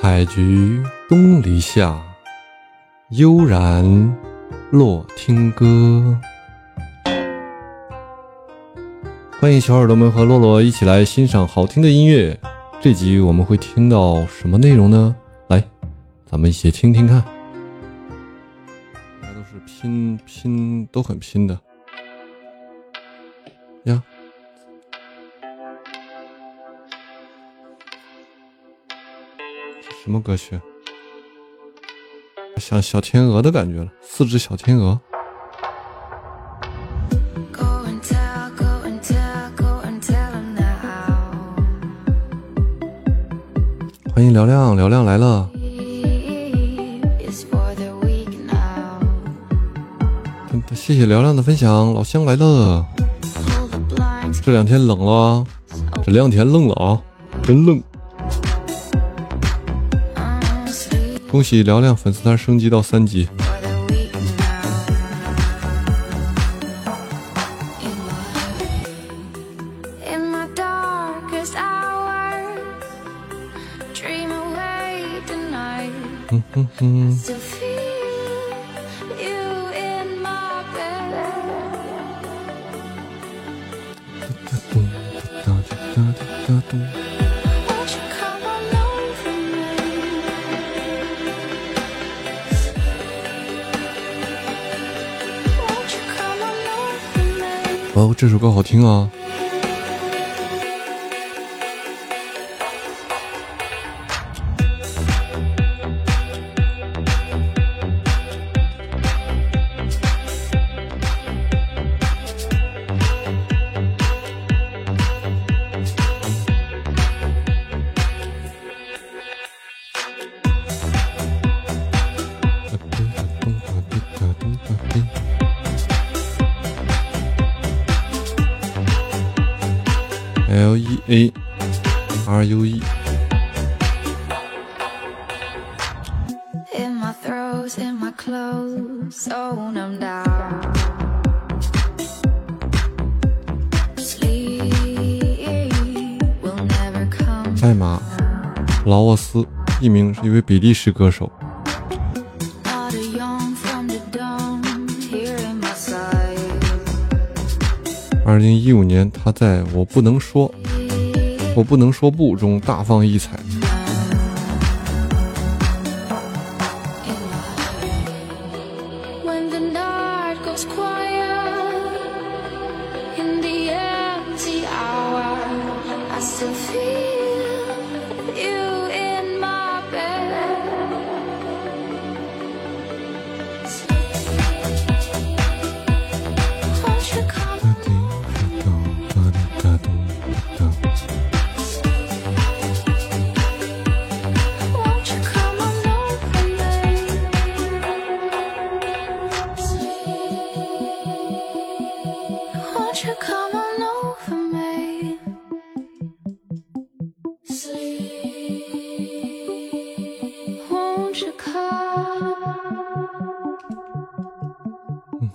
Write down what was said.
采菊东篱下，悠然落听歌。欢迎小耳朵们和洛洛一起来欣赏好听的音乐。这集我们会听到什么内容呢？来，咱们一起听听看。大家都是拼拼，都很拼的呀。什么歌曲？像小天鹅的感觉了，四只小天鹅。欢迎嘹亮，嘹亮来了。谢谢嘹亮的分享，老乡来了。这两天冷了，这两天冷了啊，真冷。恭喜嘹亮粉丝团升级到三级。嗯哼哼。这首歌好听啊。！L E A R U E。艾玛·劳沃斯，艺名是一位比利时歌手。二零一五年，他在我不能说，我不能说不中大放异彩。